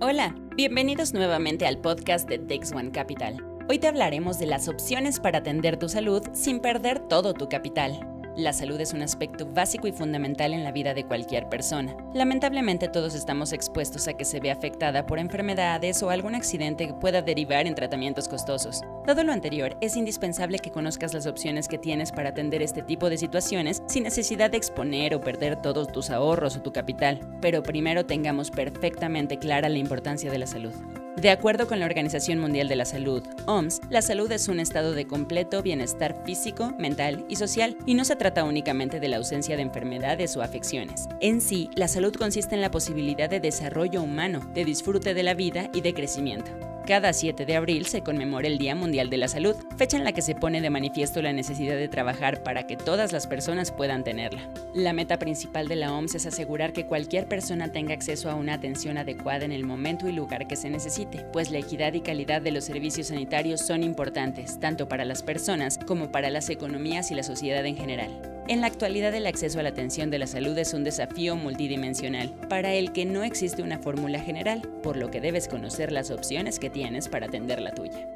Hola, bienvenidos nuevamente al podcast de Dex One Capital. Hoy te hablaremos de las opciones para atender tu salud sin perder todo tu capital. La salud es un aspecto básico y fundamental en la vida de cualquier persona. Lamentablemente todos estamos expuestos a que se vea afectada por enfermedades o algún accidente que pueda derivar en tratamientos costosos. Dado lo anterior, es indispensable que conozcas las opciones que tienes para atender este tipo de situaciones sin necesidad de exponer o perder todos tus ahorros o tu capital. Pero primero tengamos perfectamente clara la importancia de la salud. De acuerdo con la Organización Mundial de la Salud, OMS, la salud es un estado de completo bienestar físico, mental y social, y no se trata únicamente de la ausencia de enfermedades o afecciones. En sí, la salud consiste en la posibilidad de desarrollo humano, de disfrute de la vida y de crecimiento. Cada 7 de abril se conmemora el Día Mundial de la Salud, fecha en la que se pone de manifiesto la necesidad de trabajar para que todas las personas puedan tenerla. La meta principal de la OMS es asegurar que cualquier persona tenga acceso a una atención adecuada en el momento y lugar que se necesite, pues la equidad y calidad de los servicios sanitarios son importantes, tanto para las personas como para las economías y la sociedad en general. En la actualidad el acceso a la atención de la salud es un desafío multidimensional, para el que no existe una fórmula general, por lo que debes conocer las opciones que tienes para atender la tuya.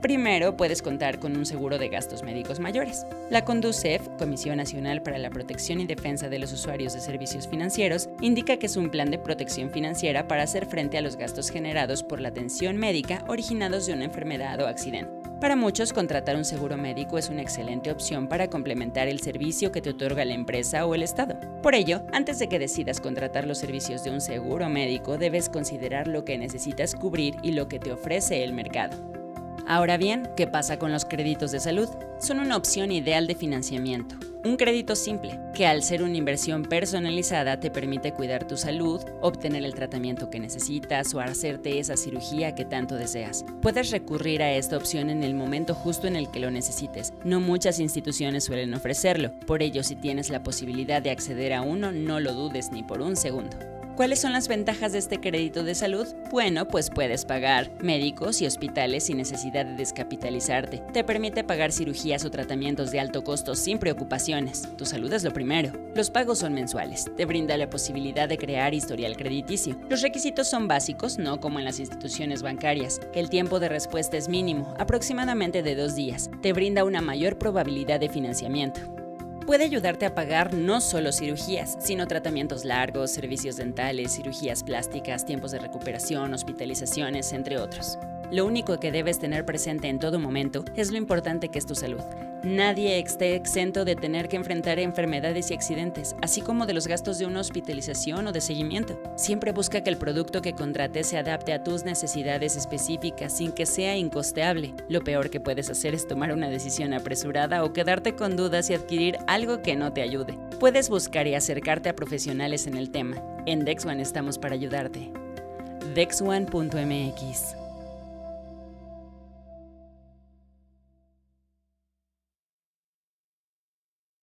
Primero, puedes contar con un seguro de gastos médicos mayores. La CONDUCEF, Comisión Nacional para la Protección y Defensa de los Usuarios de Servicios Financieros, indica que es un plan de protección financiera para hacer frente a los gastos generados por la atención médica originados de una enfermedad o accidente. Para muchos, contratar un seguro médico es una excelente opción para complementar el servicio que te otorga la empresa o el Estado. Por ello, antes de que decidas contratar los servicios de un seguro médico, debes considerar lo que necesitas cubrir y lo que te ofrece el mercado. Ahora bien, ¿qué pasa con los créditos de salud? Son una opción ideal de financiamiento. Un crédito simple, que al ser una inversión personalizada te permite cuidar tu salud, obtener el tratamiento que necesitas o hacerte esa cirugía que tanto deseas. Puedes recurrir a esta opción en el momento justo en el que lo necesites. No muchas instituciones suelen ofrecerlo, por ello si tienes la posibilidad de acceder a uno, no lo dudes ni por un segundo. ¿Cuáles son las ventajas de este crédito de salud? Bueno, pues puedes pagar médicos y hospitales sin necesidad de descapitalizarte. Te permite pagar cirugías o tratamientos de alto costo sin preocupaciones. Tu salud es lo primero. Los pagos son mensuales. Te brinda la posibilidad de crear historial crediticio. Los requisitos son básicos, no como en las instituciones bancarias. El tiempo de respuesta es mínimo, aproximadamente de dos días. Te brinda una mayor probabilidad de financiamiento puede ayudarte a pagar no solo cirugías, sino tratamientos largos, servicios dentales, cirugías plásticas, tiempos de recuperación, hospitalizaciones, entre otros. Lo único que debes tener presente en todo momento es lo importante que es tu salud. Nadie esté exento de tener que enfrentar enfermedades y accidentes, así como de los gastos de una hospitalización o de seguimiento. Siempre busca que el producto que contrates se adapte a tus necesidades específicas sin que sea incosteable. Lo peor que puedes hacer es tomar una decisión apresurada o quedarte con dudas y adquirir algo que no te ayude. Puedes buscar y acercarte a profesionales en el tema. En DexOne estamos para ayudarte. DexOne.mx